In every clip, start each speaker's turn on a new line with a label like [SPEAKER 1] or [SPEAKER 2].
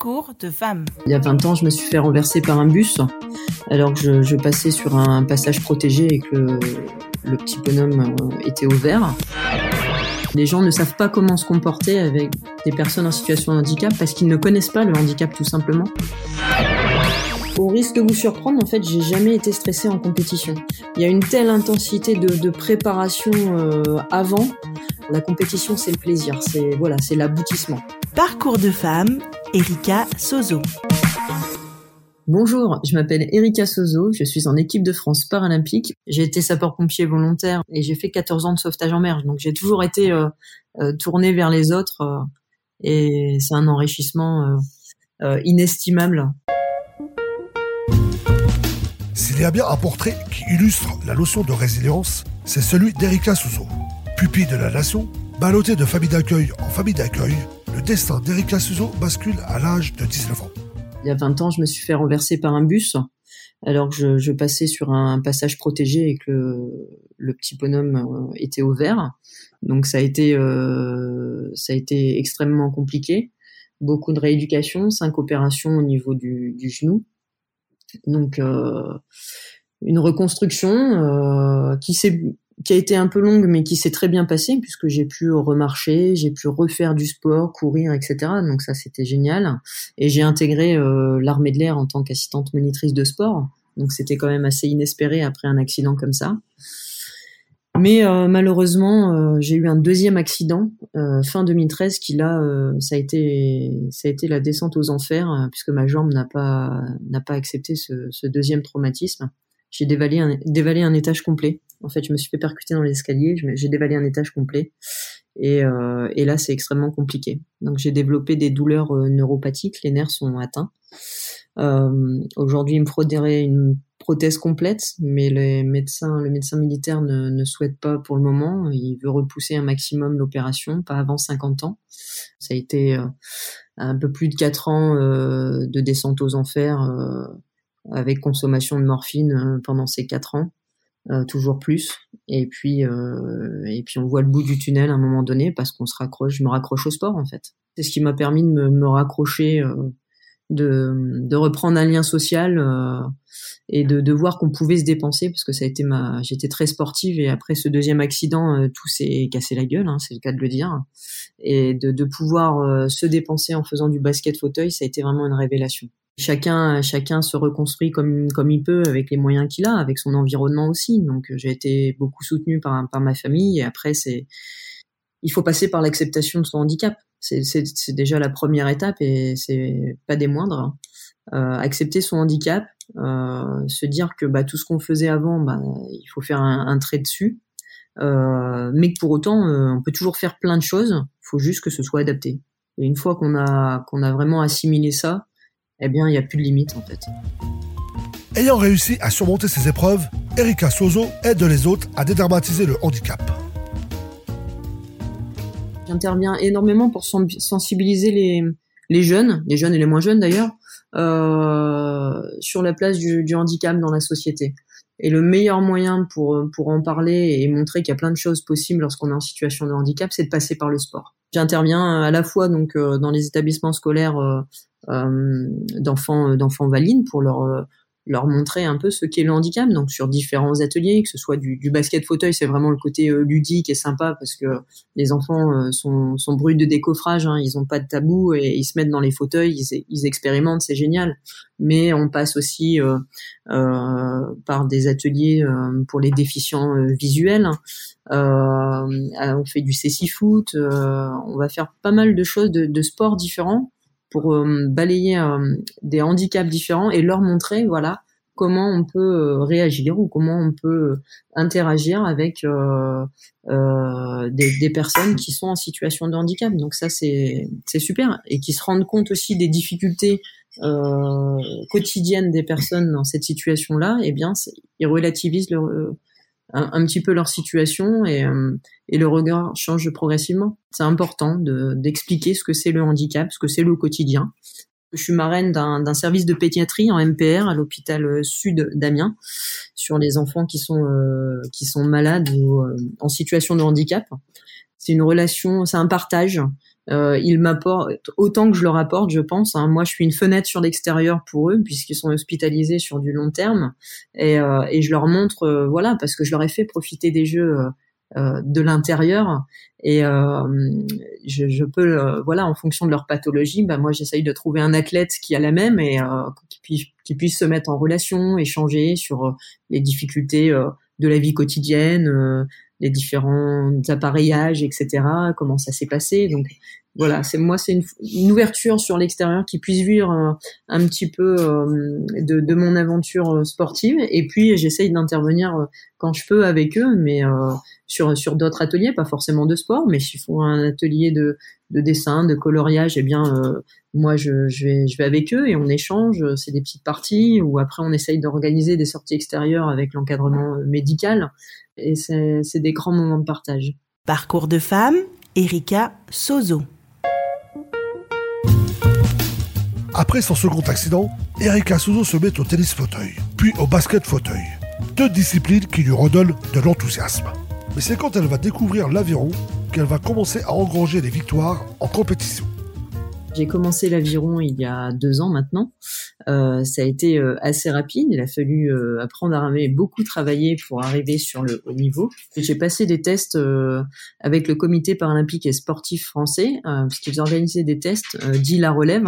[SPEAKER 1] Parcours de femme.
[SPEAKER 2] Il y a 20 ans, je me suis fait renverser par un bus alors que je, passais sur un passage protégé et que le, petit bonhomme euh, était au vert. Les gens ne savent pas comment se comporter avec des personnes en situation de handicap parce qu'ils ne connaissent pas le handicap tout simplement. Au risque de vous surprendre, en fait, j'ai jamais été stressée en compétition. Il y a une telle intensité de, préparation euh, avant. La compétition, c'est le plaisir, c'est voilà, c'est l'aboutissement.
[SPEAKER 1] Parcours de femme, Erika Sozo.
[SPEAKER 2] Bonjour, je m'appelle Erika Sozo, je suis en équipe de France paralympique. J'ai été sapeur-pompier volontaire et j'ai fait 14 ans de sauvetage en mer. Donc j'ai toujours été euh, euh, tournée vers les autres euh, et c'est un enrichissement inestimable.
[SPEAKER 3] S'il y a bien un portrait qui illustre la notion de résilience, c'est celui d'Erika Sozo. Pupille de la nation, ballottée de famille d'accueil en famille d'accueil, le destin d'Erika Suzo bascule à l'âge de 19 ans.
[SPEAKER 2] Il y a 20 ans, je me suis fait renverser par un bus alors que je, passais sur un passage protégé et que le, petit bonhomme euh, était au vert. Donc ça a été euh, ça a été extrêmement compliqué. Beaucoup de rééducation, cinq opérations au niveau du, genou. Donc euh, une reconstruction qui s'est qui a été un peu longue mais qui s'est très bien passée puisque j'ai pu remarcher, j'ai pu refaire du sport, courir, etc. Donc ça c'était génial. Et j'ai intégré euh, l'armée de l'air en tant qu'assistante monitrice de sport. Donc c'était quand même assez inespéré après un accident comme ça. Mais euh, malheureusement, euh, j'ai eu un deuxième accident fin 2013 qui là, ça a été ça a été la descente aux enfers puisque ma jambe n'a pas n'a pas accepté ce, ce deuxième traumatisme. J'ai dévalé un, dévalé un étage complet. En fait, je me suis fait percuter dans l'escalier, j'ai dévalé un étage complet. Et, euh, et là, c'est extrêmement compliqué. Donc, j'ai développé des douleurs euh, neuropathiques, les nerfs sont atteints. Euh, Aujourd'hui, il me faudrait une prothèse complète, mais les médecins, le médecin militaire ne, ne souhaite pas pour le moment. Il veut repousser un maximum l'opération, pas avant 50 ans. Ça a été euh, un peu plus de 4 ans euh, de descente aux enfers euh, avec consommation de morphine pendant ces 4 ans. Euh, toujours plus. Et puis, euh, et puis on voit le bout du tunnel à un moment donné parce qu'on se raccroche. Je me raccroche au sport en fait. C'est ce qui m'a permis de me, raccrocher, euh, de, reprendre un lien social et de, de voir qu'on pouvait se dépenser parce que ça a été ma. J'étais très sportive et après ce deuxième accident, tout s'est cassé la gueule, hein, c'est le cas de le dire. Et de, de pouvoir se dépenser en faisant du basket fauteuil, ça a été vraiment une révélation chacun chacun se reconstruit comme comme il peut avec les moyens qu'il a avec son environnement aussi. Donc j'ai été beaucoup soutenue par par ma famille. Et après c'est il faut passer par l'acceptation de son handicap. C'est c'est déjà la première étape et c'est pas des moindres hein. euh, accepter son handicap euh, se dire que bah tout ce qu'on faisait avant bah il faut faire un, un trait dessus. Euh, mais que pour autant euh, on peut toujours faire plein de choses. Il faut juste que ce soit adapté. Et une fois qu'on a qu'on a vraiment assimilé ça eh bien, il n'y a plus de limite en fait.
[SPEAKER 3] Ayant réussi à surmonter ces épreuves, Erika Sozo aide les autres à dédramatiser le handicap.
[SPEAKER 2] J'interviens énormément pour sensibiliser les, les, jeunes, les jeunes et les moins jeunes d'ailleurs, euh, sur la place du, du, handicap dans la société. Et le meilleur moyen pour, pour en parler et montrer qu'il y a plein de choses possibles lorsqu'on est en situation de handicap, c'est de passer par le sport. J'interviens à la fois donc euh, dans les établissements scolaires euh, euh, d'enfants d'enfants valides pour leur leur montrer un peu ce qu'est le handicap, donc sur différents ateliers, que ce soit du, du basket fauteuil, c'est vraiment le côté ludique et sympa parce que les enfants euh, sont, sont bruts de décoffrage, hein, ils ont pas de tabou et ils se mettent dans les fauteuils, ils, ils expérimentent, c'est génial. Mais on passe aussi euh par des ateliers pour les déficients visuels. On fait du cécifoot, on va faire pas mal de choses de, de sports différents pour euh, balayer euh, des handicaps différents et leur montrer voilà comment on peut euh, réagir ou comment on peut interagir avec euh, euh, des, personnes qui sont en situation de handicap. Donc ça c'est super et qui se rendent compte aussi des difficultés euh, quotidiennes des personnes dans cette situation-là. Eh bien, ils relativisent leur, un, petit peu leur situation et, euh, et le regard change progressivement. C'est important d'expliquer ce que c'est le handicap, ce que c'est le quotidien. Je suis marraine d'un service de pédiatrie en MPR à l'hôpital euh, sud d'Amiens sur les enfants qui sont euh, qui sont malades ou en situation de handicap. C'est une relation, c'est un partage euh, ils m'apportent autant que je leur apporte, je pense. Hein. Moi, je suis une fenêtre sur l'extérieur pour eux puisqu'ils sont hospitalisés sur du long terme et, euh, et je leur montre, euh, voilà, parce que je leur ai fait profiter des jeux euh, de l'intérieur et je, je, peux, voilà, en fonction de leur pathologie, bah moi, j'essaye de trouver un athlète qui a la même et qui puisse, qui puisse se mettre en relation, échanger sur les difficultés de la vie quotidienne les différents appareillages, etc. Comment ça s'est passé. Donc voilà, c'est moi, c'est une, ouverture sur l'extérieur qui puisse vivre un, petit peu euh, de, mon aventure euh, sportive. Et puis j'essaye d'intervenir euh, quand je peux avec eux, mais sur sur d'autres ateliers, pas forcément de sport, mais s'ils font un atelier de, de dessin, de coloriage, eh bien moi je, je, vais je vais avec eux et on échange. C'est des petites parties ou après on essaye d'organiser des sorties extérieures avec l'encadrement médical et c'est des grands moments de partage.
[SPEAKER 1] Parcours de femme, Erika Sozo.
[SPEAKER 3] Après son second accident, Erika Sozo se met au tennis fauteuil, puis au basket fauteuil. Deux disciplines qui lui redonnent de l'enthousiasme. Mais c'est quand elle va découvrir l'aviron qu'elle va commencer à engranger des victoires en compétition.
[SPEAKER 2] J'ai commencé l'aviron il y a deux ans maintenant. Euh, ça a été euh, assez rapide. Il a fallu euh, apprendre à ramer, beaucoup travailler pour arriver sur le haut niveau. J'ai passé des tests avec le Comité paralympique et sportif français, puisqu'ils organisaient des tests dits la relève,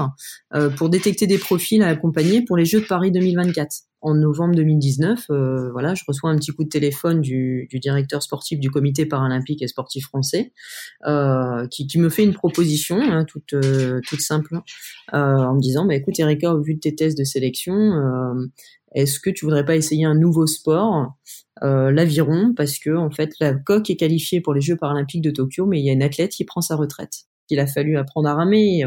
[SPEAKER 2] pour détecter des profils à accompagner pour les Jeux de Paris 2024 en novembre 2019, euh, voilà, je reçois un petit coup de téléphone du, du directeur sportif du comité paralympique et sportif français, euh, qui, qui, me fait une proposition hein, toute, euh, toute simple, euh, en me disant, bah, écoute Erika, au vu de tes tests de sélection, euh, est-ce que tu voudrais pas essayer un nouveau sport, l'aviron, parce que en fait la coque est qualifiée pour les Jeux paralympiques de Tokyo, mais il y a une athlète qui prend sa retraite. Il a fallu apprendre à ramer,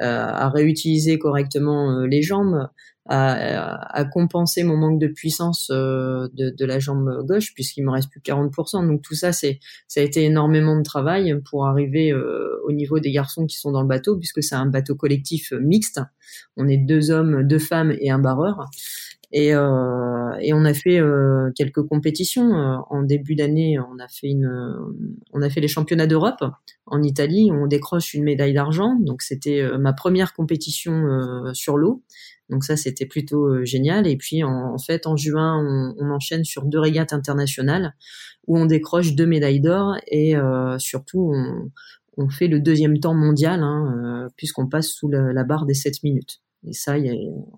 [SPEAKER 2] à réutiliser correctement les jambes à, compenser mon manque de puissance euh, de, la jambe gauche puisqu'il me reste plus que 40%. Donc tout ça, c'est ça a été énormément de travail pour arriver euh, au niveau des garçons qui sont dans le bateau puisque c'est un bateau collectif mixte. On est deux hommes, deux femmes et un barreur. Et, euh, et on a fait quelques compétitions. En début d'année, on a fait une, on a fait les championnats d'Europe en Italie. On décroche une médaille d'argent. Donc c'était ma première compétition sur l'eau. Donc ça, c'était plutôt euh, génial. Et puis en, fait, en juin, on, enchaîne sur deux régates internationales où on décroche deux médailles d'or et euh, surtout on, fait le deuxième temps mondial hein, euh, puisqu'on passe sous la, barre des 7 minutes. Et ça,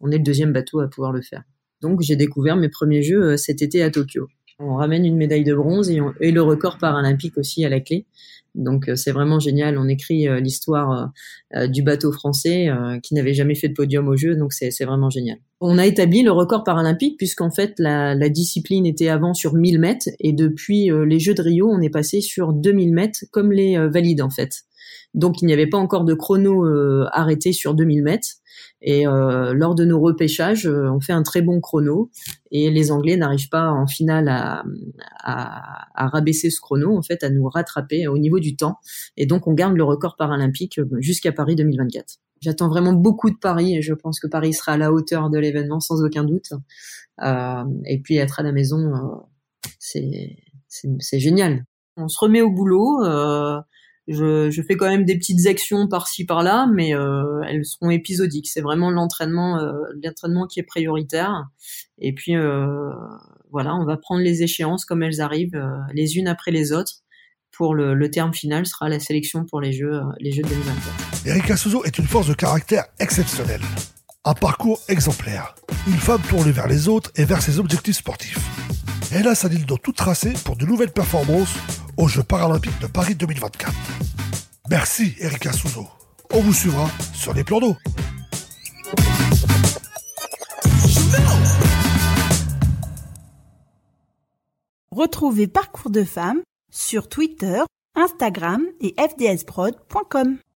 [SPEAKER 2] on est le deuxième bateau à pouvoir le faire. Donc j'ai découvert mes premiers jeux cet été à Tokyo. On ramène une médaille de bronze et le record paralympique aussi à la clé. Donc euh, c'est vraiment génial. On écrit euh, l'histoire euh, du bateau français qui n'avait jamais fait de podium au jeu, donc c'est vraiment génial. On a établi le record paralympique puisqu'en fait la, la, discipline était avant sur 1000 mètres et depuis les Jeux de Rio, on est passé sur 2000 mètres comme les valides en fait. Donc il n'y avait pas encore de chrono arrêté sur 2000 mètres. Et euh, lors de nos repêchages, euh, on fait un très bon chrono et les Anglais n'arrivent pas en finale à, à, à, rabaisser ce chrono, en fait, à nous rattraper au niveau du temps. Et donc, on garde le record paralympique euh, jusqu'à Paris 2024. J'attends vraiment beaucoup de Paris et je pense que Paris sera à la hauteur de l'événement sans aucun doute. Euh, et puis être à la maison, euh, c'est génial. On se remet au boulot. Euh, je, fais quand même des petites actions par-ci par-là, mais euh, elles seront épisodiques. C'est vraiment l'entraînement, euh, l'entraînement qui est prioritaire. Et puis euh, voilà, on va prendre les échéances comme elles arrivent, les unes après les autres. Pour le, terme final sera la sélection pour les Jeux, les Jeux de 2024.
[SPEAKER 3] Erika Souzo est une force de caractère exceptionnelle. Un parcours exemplaire. Une femme tournée vers les autres et vers ses objectifs sportifs. Elle a sa ligne dans tout tracé pour de nouvelles performances aux Jeux paralympiques de Paris 2024. Merci Erika Souzo. On vous suivra sur les plans d'eau.
[SPEAKER 1] Retrouvez Parcours de femmes sur Twitter, Instagram et fdsprod.com.